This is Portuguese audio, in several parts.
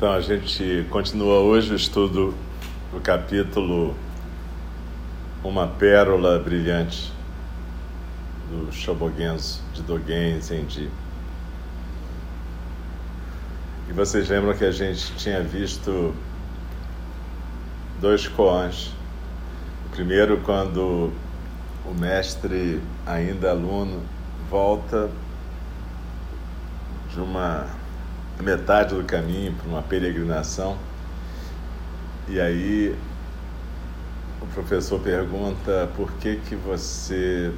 Então a gente continua hoje o estudo do capítulo Uma Pérola Brilhante do Shobogenzo de Dogen Zenji. E vocês lembram que a gente tinha visto dois koans. O primeiro quando o mestre, ainda aluno, volta de uma metade do caminho para uma peregrinação. E aí o professor pergunta por que que você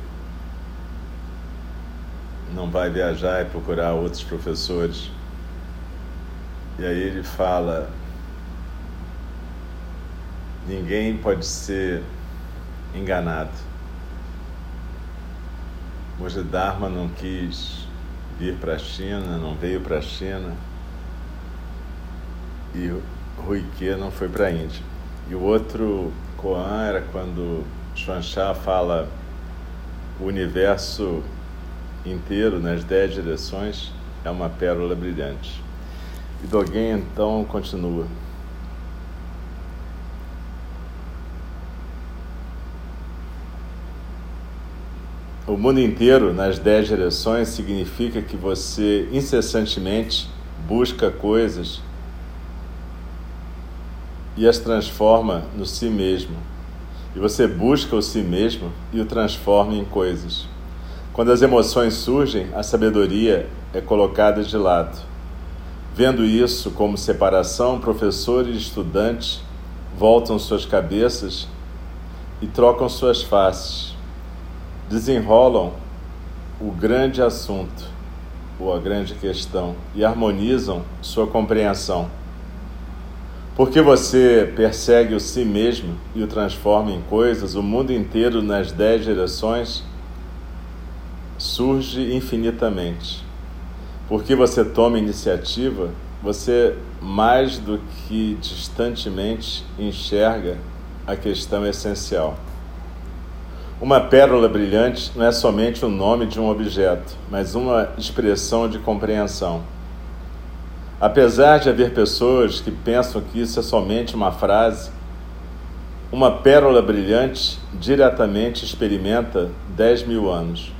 não vai viajar e procurar outros professores. E aí ele fala: ninguém pode ser enganado. Moja Dharma não quis vir para a China, não veio para a China e Ruique não foi para a Índia. E o outro Koan era quando Xuanxá fala o universo inteiro nas dez direções é uma pérola brilhante. E Dogen então continua. O mundo inteiro nas dez direções significa que você incessantemente busca coisas e as transforma no si mesmo. E você busca o si mesmo e o transforma em coisas. Quando as emoções surgem, a sabedoria é colocada de lado. Vendo isso como separação, professor e estudante voltam suas cabeças e trocam suas faces. Desenrolam o grande assunto ou a grande questão e harmonizam sua compreensão. Porque você persegue o si mesmo e o transforma em coisas, o mundo inteiro nas dez direções surge infinitamente. Porque você toma iniciativa, você mais do que distantemente enxerga a questão essencial. Uma pérola brilhante não é somente o nome de um objeto, mas uma expressão de compreensão. Apesar de haver pessoas que pensam que isso é somente uma frase, uma pérola brilhante diretamente experimenta 10 mil anos.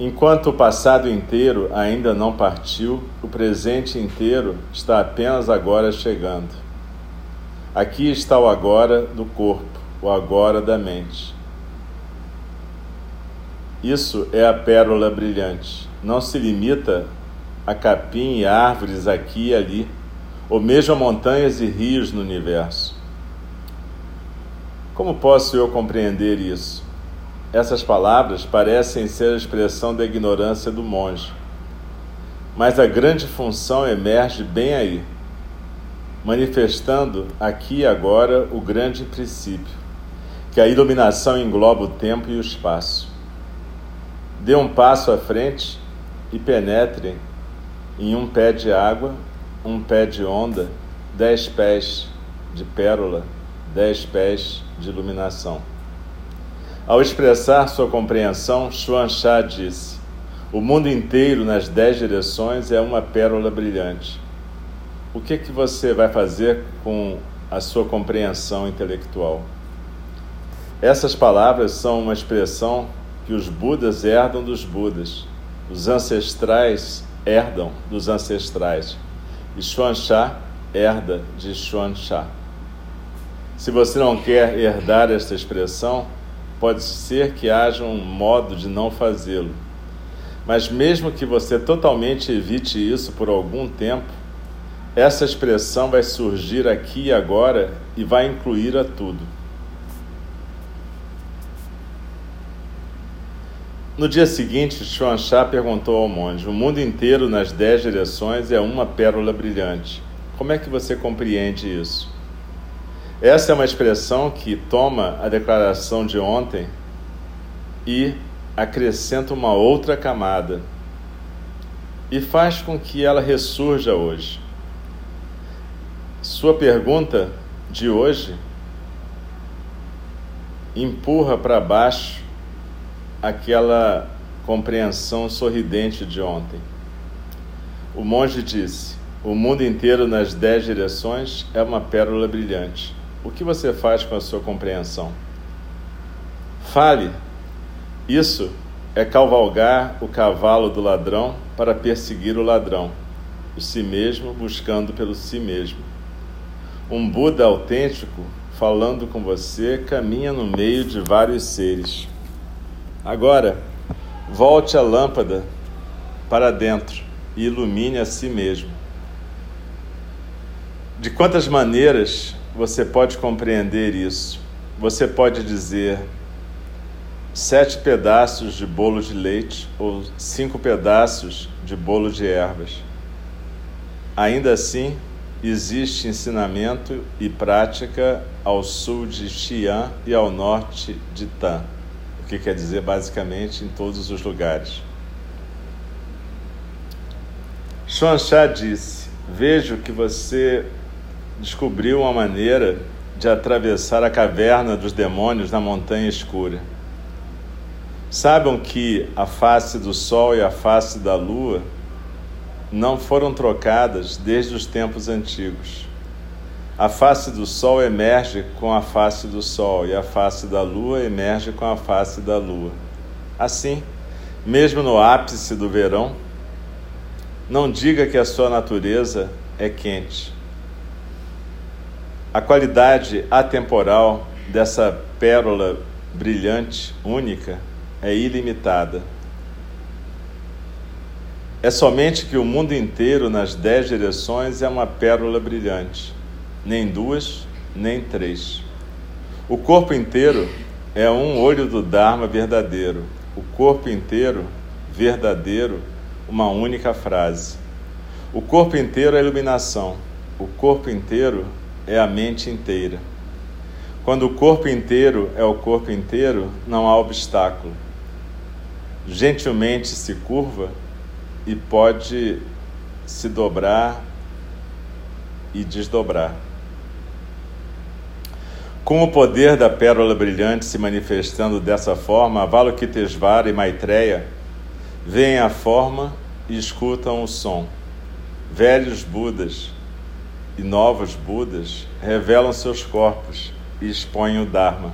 Enquanto o passado inteiro ainda não partiu, o presente inteiro está apenas agora chegando. Aqui está o agora do corpo, o agora da mente. Isso é a pérola brilhante. Não se limita a capim e árvores aqui e ali, ou mesmo montanhas e rios no universo. Como posso eu compreender isso? Essas palavras parecem ser a expressão da ignorância do monge. Mas a grande função emerge bem aí, manifestando aqui e agora o grande princípio, que a iluminação engloba o tempo e o espaço. Dê um passo à frente e penetre em um pé de água, um pé de onda, dez pés de pérola, dez pés de iluminação. Ao expressar sua compreensão, Xuan Xia disse: O mundo inteiro nas dez direções é uma pérola brilhante. O que, que você vai fazer com a sua compreensão intelectual? Essas palavras são uma expressão que os Budas herdam dos Budas, os ancestrais herdam dos ancestrais, e Xuan Xia herda de Xuan Xia. Se você não quer herdar esta expressão, pode ser que haja um modo de não fazê-lo. Mas mesmo que você totalmente evite isso por algum tempo, essa expressão vai surgir aqui e agora e vai incluir a tudo. No dia seguinte, Xuanxá perguntou ao monge: O mundo inteiro nas dez direções é uma pérola brilhante. Como é que você compreende isso? Essa é uma expressão que toma a declaração de ontem e acrescenta uma outra camada e faz com que ela ressurja hoje. Sua pergunta de hoje empurra para baixo aquela compreensão sorridente de ontem. O monge disse: O mundo inteiro nas dez direções é uma pérola brilhante. O que você faz com a sua compreensão? Fale. Isso é cavalgar o cavalo do ladrão para perseguir o ladrão, o si mesmo buscando pelo si mesmo. Um Buda autêntico falando com você caminha no meio de vários seres. Agora, volte a lâmpada para dentro e ilumine a si mesmo. De quantas maneiras você pode compreender isso. Você pode dizer sete pedaços de bolo de leite ou cinco pedaços de bolo de ervas. Ainda assim, existe ensinamento e prática ao sul de Xi'an e ao norte de Tan, o que quer dizer basicamente em todos os lugares. Xuanxia disse: Vejo que você descobriu uma maneira de atravessar a caverna dos demônios na montanha escura. Saibam que a face do sol e a face da lua não foram trocadas desde os tempos antigos. A face do sol emerge com a face do sol e a face da lua emerge com a face da lua. Assim, mesmo no ápice do verão, não diga que a sua natureza é quente a qualidade atemporal dessa pérola brilhante, única, é ilimitada. É somente que o mundo inteiro, nas dez direções, é uma pérola brilhante, nem duas, nem três. O corpo inteiro é um olho do Dharma verdadeiro, o corpo inteiro, verdadeiro, uma única frase. O corpo inteiro é iluminação, o corpo inteiro é a mente inteira. Quando o corpo inteiro é o corpo inteiro, não há obstáculo. Gentilmente se curva e pode se dobrar e desdobrar. Com o poder da pérola brilhante se manifestando dessa forma, Avalokitesvara e Maitreya veem a forma e escutam o som. velhos Budas e novos Budas revelam seus corpos e expõem o Dharma.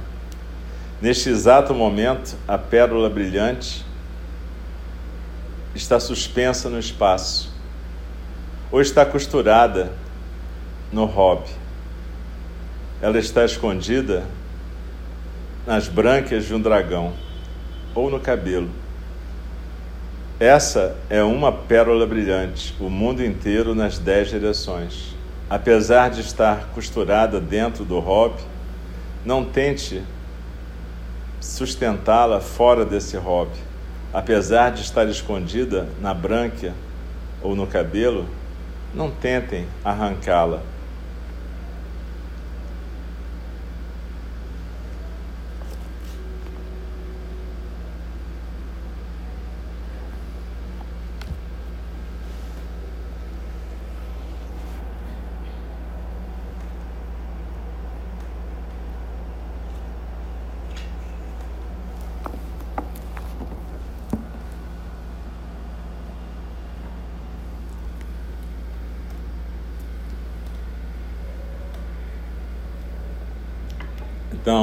Neste exato momento, a pérola brilhante está suspensa no espaço ou está costurada no hobby. Ela está escondida nas brânquias de um dragão ou no cabelo. Essa é uma pérola brilhante, o mundo inteiro nas dez direções. Apesar de estar costurada dentro do hobby, não tente sustentá-la fora desse hobby. Apesar de estar escondida na brânquia ou no cabelo, não tentem arrancá-la.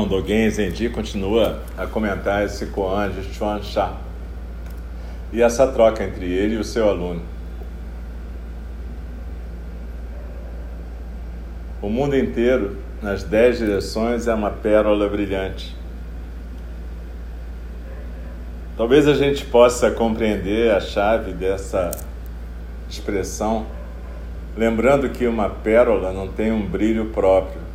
Dogen Zenji continua a comentar esse koan de Chuan Sha e essa troca entre ele e o seu aluno. O mundo inteiro, nas dez direções, é uma pérola brilhante. Talvez a gente possa compreender a chave dessa expressão, lembrando que uma pérola não tem um brilho próprio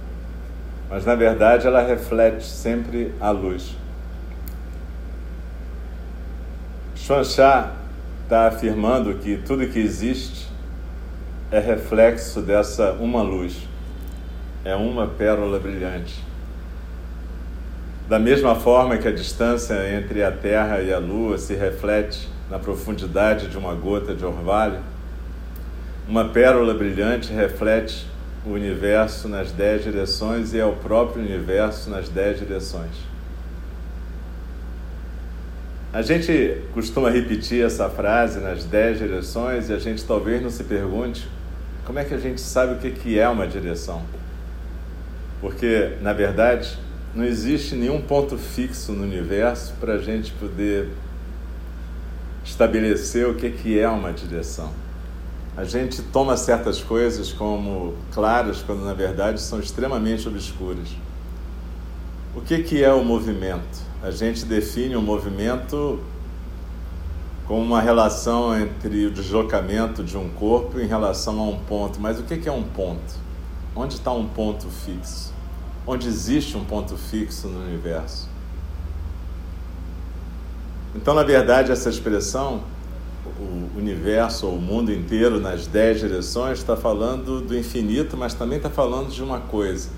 mas na verdade ela reflete sempre a luz. Xuanxá está afirmando que tudo que existe é reflexo dessa uma luz, é uma pérola brilhante. Da mesma forma que a distância entre a Terra e a Lua se reflete na profundidade de uma gota de orvalho, uma pérola brilhante reflete o universo nas dez direções e é o próprio universo nas dez direções. A gente costuma repetir essa frase nas dez direções e a gente talvez não se pergunte como é que a gente sabe o que é uma direção. Porque, na verdade, não existe nenhum ponto fixo no universo para a gente poder estabelecer o que é uma direção. A gente toma certas coisas como claras quando na verdade são extremamente obscuras. O que, que é o movimento? A gente define o movimento como uma relação entre o deslocamento de um corpo em relação a um ponto. Mas o que, que é um ponto? Onde está um ponto fixo? Onde existe um ponto fixo no universo? Então, na verdade, essa expressão o universo ou o mundo inteiro nas dez direções está falando do infinito, mas também está falando de uma coisa.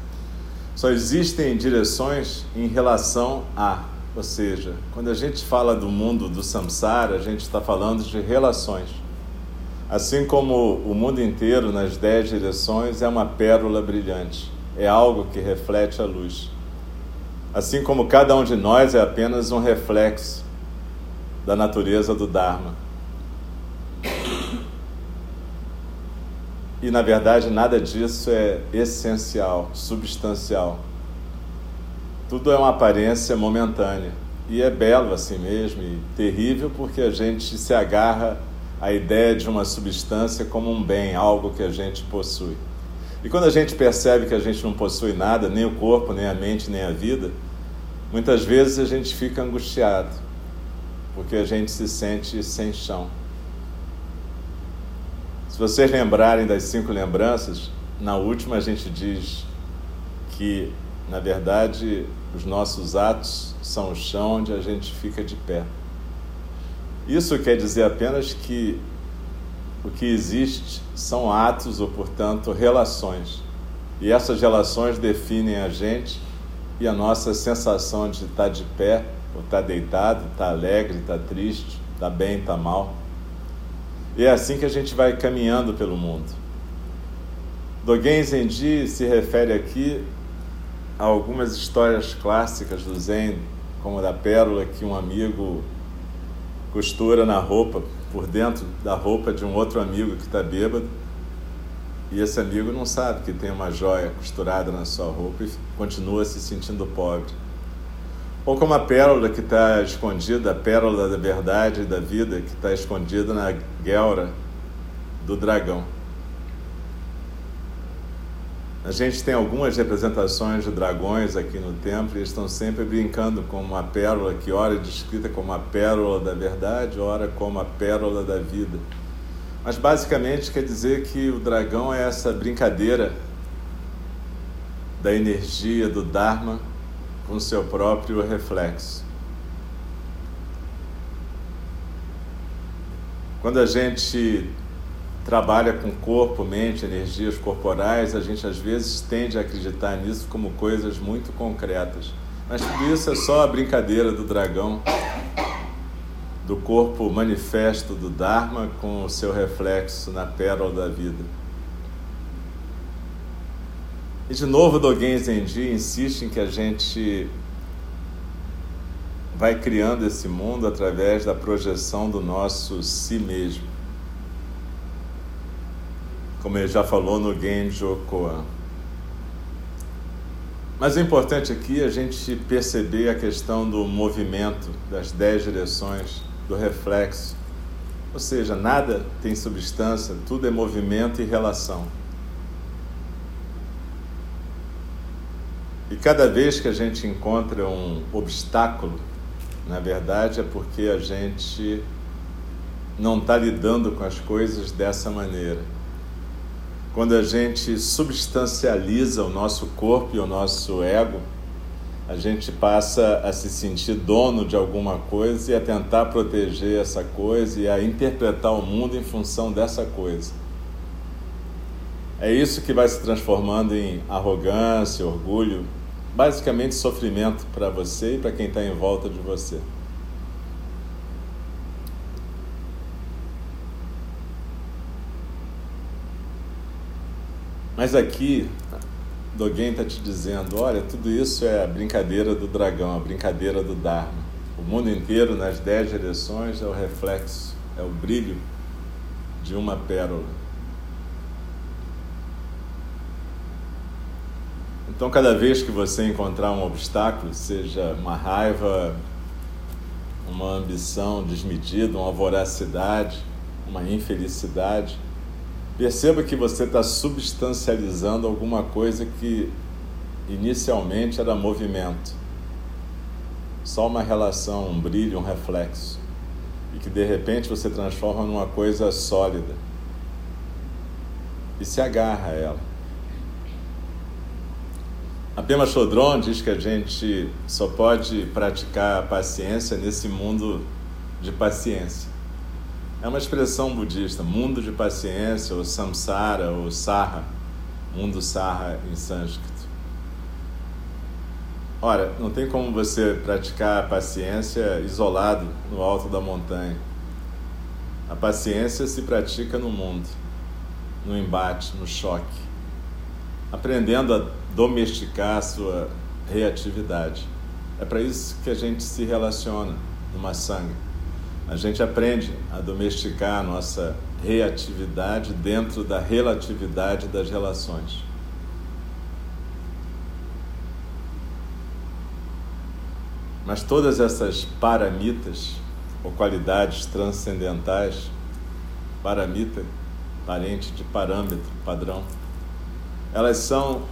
Só existem direções em relação a, ou seja, quando a gente fala do mundo do samsara, a gente está falando de relações. Assim como o mundo inteiro nas dez direções é uma pérola brilhante, é algo que reflete a luz. Assim como cada um de nós é apenas um reflexo da natureza do Dharma. E na verdade nada disso é essencial, substancial. Tudo é uma aparência momentânea. E é belo assim mesmo e terrível porque a gente se agarra à ideia de uma substância como um bem, algo que a gente possui. E quando a gente percebe que a gente não possui nada, nem o corpo, nem a mente, nem a vida, muitas vezes a gente fica angustiado, porque a gente se sente sem chão. Se vocês lembrarem das cinco lembranças, na última a gente diz que, na verdade, os nossos atos são o chão onde a gente fica de pé. Isso quer dizer apenas que o que existe são atos ou, portanto, relações. E essas relações definem a gente e a nossa sensação de estar de pé, ou estar deitado, estar alegre, estar triste, estar bem, estar mal. E é assim que a gente vai caminhando pelo mundo. Dogen Zenji se refere aqui a algumas histórias clássicas do Zen, como a da pérola que um amigo costura na roupa, por dentro da roupa de um outro amigo que está bêbado, E esse amigo não sabe que tem uma joia costurada na sua roupa e continua se sentindo pobre. Ou como a pérola que está escondida, a pérola da verdade e da vida que está escondida na guelra do dragão. A gente tem algumas representações de dragões aqui no templo e eles estão sempre brincando com uma pérola que ora é descrita como a pérola da verdade, ora como a pérola da vida. Mas basicamente quer dizer que o dragão é essa brincadeira da energia do Dharma com seu próprio reflexo. Quando a gente trabalha com corpo, mente, energias corporais, a gente às vezes tende a acreditar nisso como coisas muito concretas. Mas tudo isso é só a brincadeira do dragão, do corpo manifesto do Dharma com o seu reflexo na pérola da vida. E de novo, Dogen Zenji insiste em que a gente vai criando esse mundo através da projeção do nosso si mesmo como ele já falou no Genjo Koan. Mas é importante aqui a gente perceber a questão do movimento, das dez direções, do reflexo. Ou seja, nada tem substância, tudo é movimento e relação. E cada vez que a gente encontra um obstáculo, na verdade é porque a gente não está lidando com as coisas dessa maneira quando a gente substancializa o nosso corpo e o nosso ego, a gente passa a se sentir dono de alguma coisa e a tentar proteger essa coisa e a interpretar o mundo em função dessa coisa. É isso que vai se transformando em arrogância, orgulho, basicamente sofrimento para você e para quem está em volta de você. Mas aqui, Dogen está te dizendo: olha, tudo isso é a brincadeira do dragão, a brincadeira do Dharma. O mundo inteiro, nas dez direções, é o reflexo, é o brilho de uma pérola. Então, cada vez que você encontrar um obstáculo, seja uma raiva, uma ambição desmedida, uma voracidade, uma infelicidade, Perceba que você está substancializando alguma coisa que inicialmente era movimento, só uma relação, um brilho, um reflexo, e que de repente você transforma numa coisa sólida. E se agarra a ela. A Pema Chodron diz que a gente só pode praticar a paciência nesse mundo de paciência. É uma expressão budista, mundo de paciência, ou samsara, ou sarra, mundo sarra em sânscrito. Ora, não tem como você praticar a paciência isolado no alto da montanha. A paciência se pratica no mundo, no embate, no choque, aprendendo a domesticar a sua reatividade. É para isso que a gente se relaciona numa sangue a gente aprende a domesticar a nossa reatividade dentro da relatividade das relações. Mas todas essas paramitas, ou qualidades transcendentais, paramita, parente de parâmetro, padrão, elas são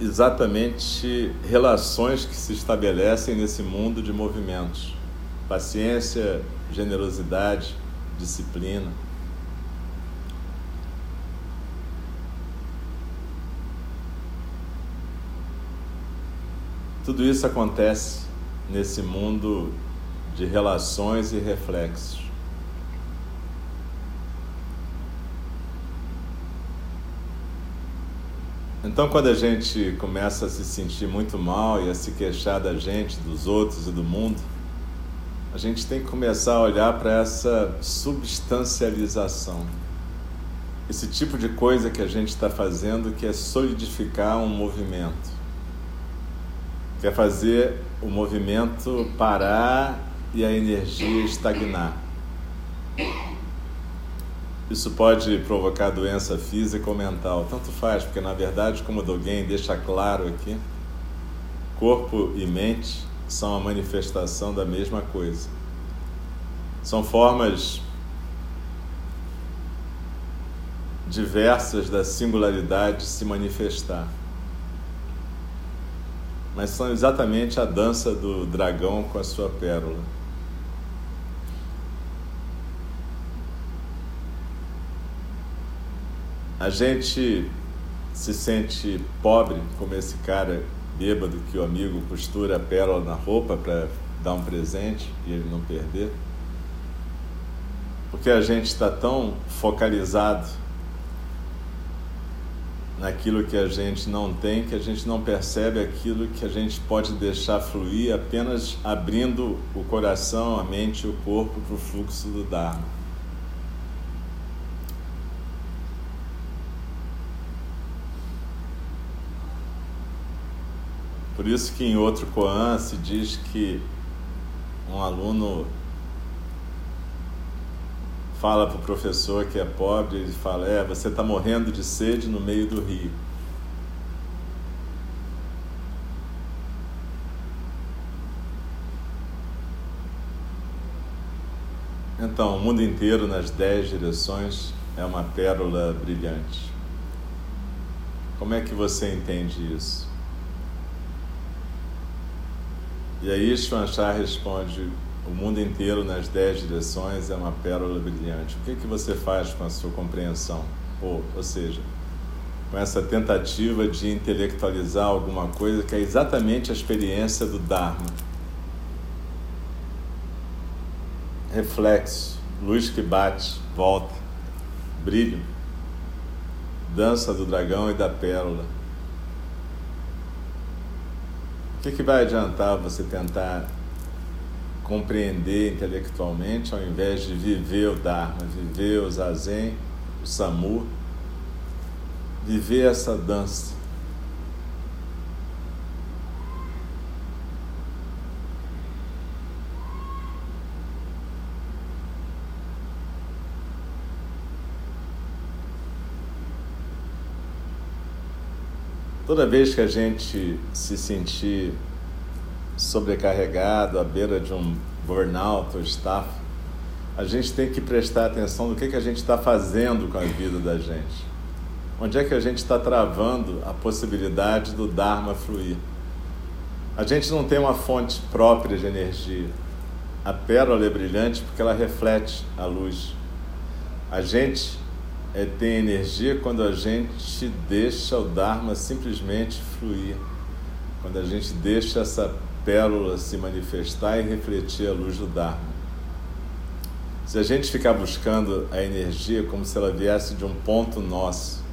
exatamente relações que se estabelecem nesse mundo de movimentos paciência, generosidade, disciplina. Tudo isso acontece nesse mundo de relações e reflexos. Então, quando a gente começa a se sentir muito mal e a se queixar da gente, dos outros e do mundo, a gente tem que começar a olhar para essa substancialização. Esse tipo de coisa que a gente está fazendo que é solidificar um movimento. Quer é fazer o movimento parar e a energia estagnar. Isso pode provocar doença física ou mental, tanto faz, porque na verdade, como Dogen deixa claro aqui, corpo e mente são a manifestação da mesma coisa. São formas diversas da singularidade se manifestar. Mas são exatamente a dança do dragão com a sua pérola. A gente se sente pobre, como esse cara bêbado que o amigo costura a pérola na roupa para dar um presente e ele não perder. Porque a gente está tão focalizado naquilo que a gente não tem que a gente não percebe aquilo que a gente pode deixar fluir apenas abrindo o coração, a mente e o corpo para o fluxo do Dharma. Por isso que em outro Koan se diz que um aluno fala para o professor que é pobre, ele fala, é, você está morrendo de sede no meio do rio. Então, o mundo inteiro nas dez direções é uma pérola brilhante. Como é que você entende isso? E aí Shwanchar responde: o mundo inteiro nas dez direções é uma pérola brilhante. O que, que você faz com a sua compreensão? Ou, ou seja, com essa tentativa de intelectualizar alguma coisa que é exatamente a experiência do Dharma. Reflexo, luz que bate, volta, brilho, dança do dragão e da pérola que, que vai adiantar você tentar compreender intelectualmente ao invés de viver o Dharma, viver o Zazen, o Samu, viver essa dança? Toda vez que a gente se sentir sobrecarregado, à beira de um burnout ou estafa, a gente tem que prestar atenção no que, que a gente está fazendo com a vida da gente. Onde é que a gente está travando a possibilidade do Dharma fluir? A gente não tem uma fonte própria de energia. A pérola é brilhante porque ela reflete a luz. A gente é, tem energia quando a gente deixa o Dharma simplesmente fluir, quando a gente deixa essa pérola se manifestar e refletir a luz do Dharma. Se a gente ficar buscando a energia como se ela viesse de um ponto nosso,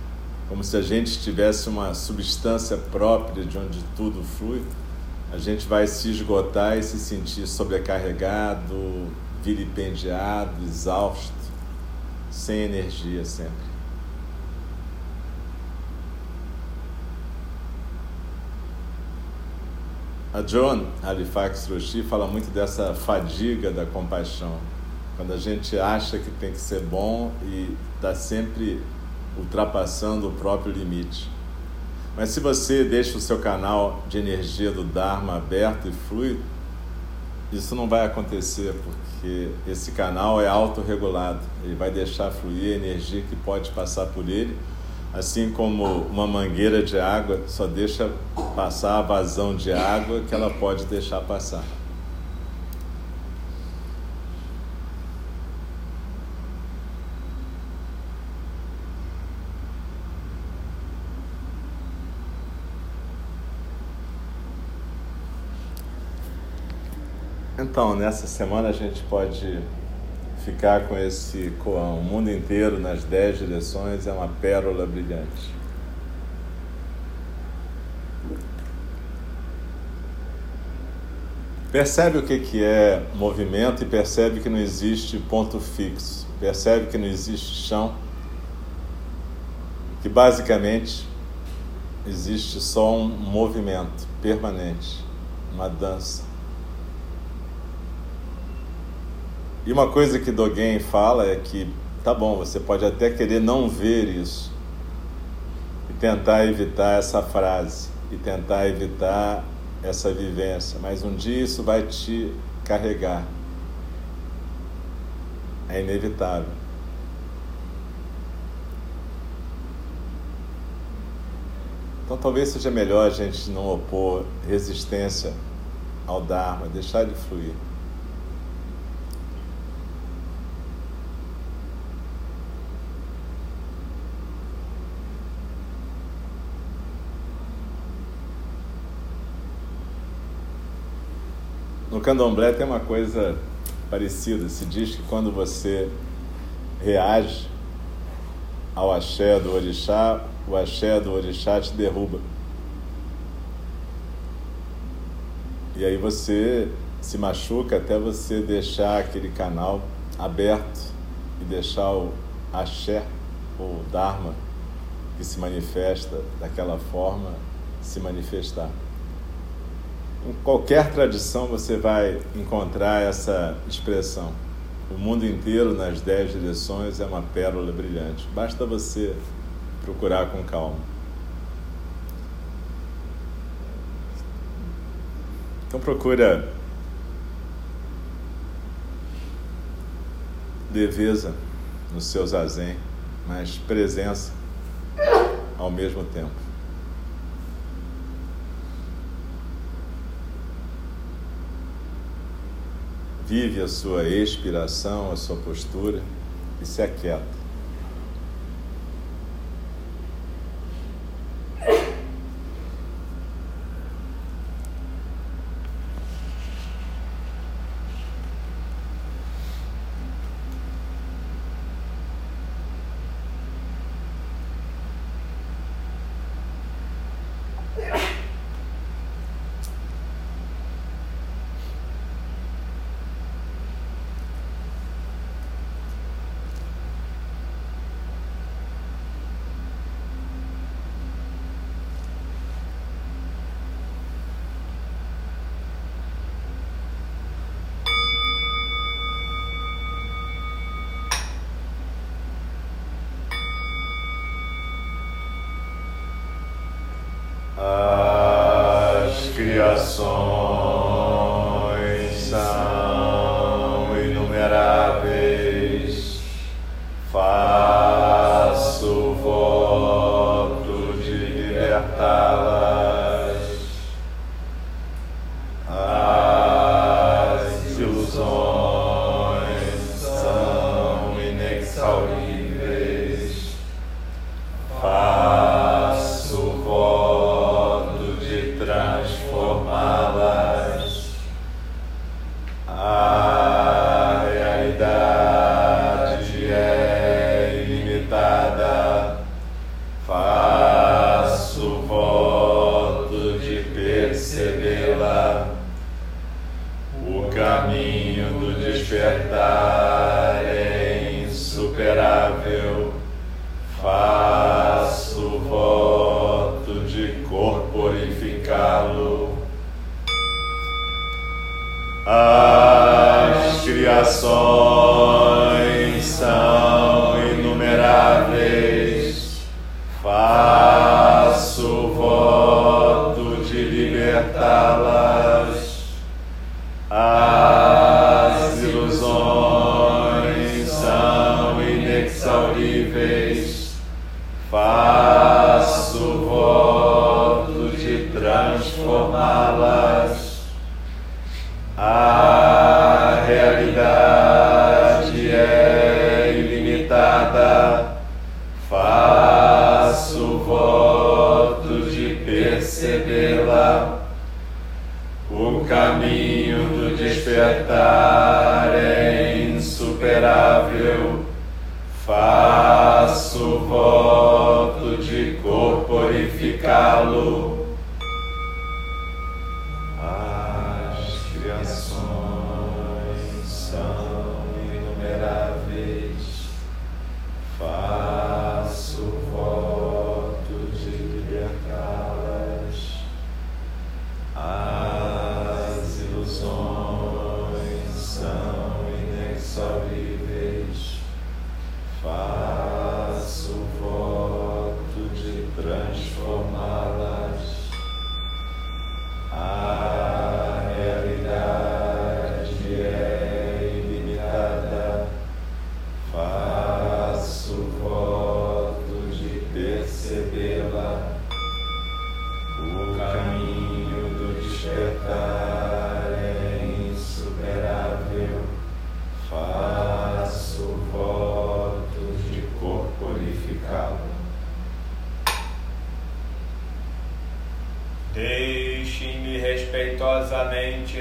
como se a gente tivesse uma substância própria de onde tudo flui, a gente vai se esgotar e se sentir sobrecarregado, vilipendiado, exausto sem energia sempre. A John Halifax Roshi fala muito dessa fadiga da compaixão, quando a gente acha que tem que ser bom e está sempre ultrapassando o próprio limite. Mas se você deixa o seu canal de energia do Dharma aberto e fluido, isso não vai acontecer porque esse canal é autorregulado. Ele vai deixar fluir a energia que pode passar por ele, assim como uma mangueira de água só deixa passar a vazão de água que ela pode deixar passar. Então, nessa semana a gente pode ficar com esse koan. O mundo inteiro nas dez direções é uma pérola brilhante. Percebe o que, que é movimento e percebe que não existe ponto fixo. Percebe que não existe chão. Que basicamente existe só um movimento permanente, uma dança. E uma coisa que Dogen fala é que tá bom, você pode até querer não ver isso e tentar evitar essa frase e tentar evitar essa vivência, mas um dia isso vai te carregar. É inevitável. Então talvez seja melhor a gente não opor resistência ao Dharma, deixar ele fluir. No candomblé tem uma coisa parecida. Se diz que quando você reage ao axé do orixá, o axé do orixá te derruba. E aí você se machuca até você deixar aquele canal aberto e deixar o axé, ou dharma, que se manifesta daquela forma, se manifestar. Em qualquer tradição você vai encontrar essa expressão. O mundo inteiro, nas dez direções, é uma pérola brilhante. Basta você procurar com calma. Então procura leveza no seu zazen, mas presença ao mesmo tempo. Vive a sua expiração, a sua postura e se aquieta.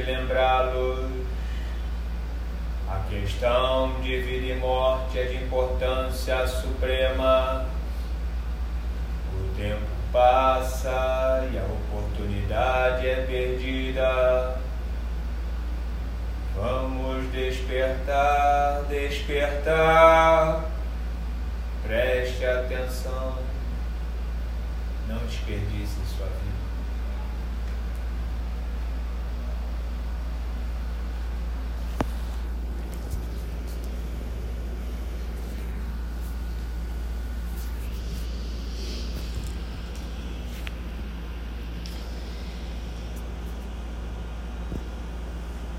Lembrá-los. A questão de vida e morte é de importância suprema. O tempo passa e a oportunidade é perdida. Vamos despertar, despertar.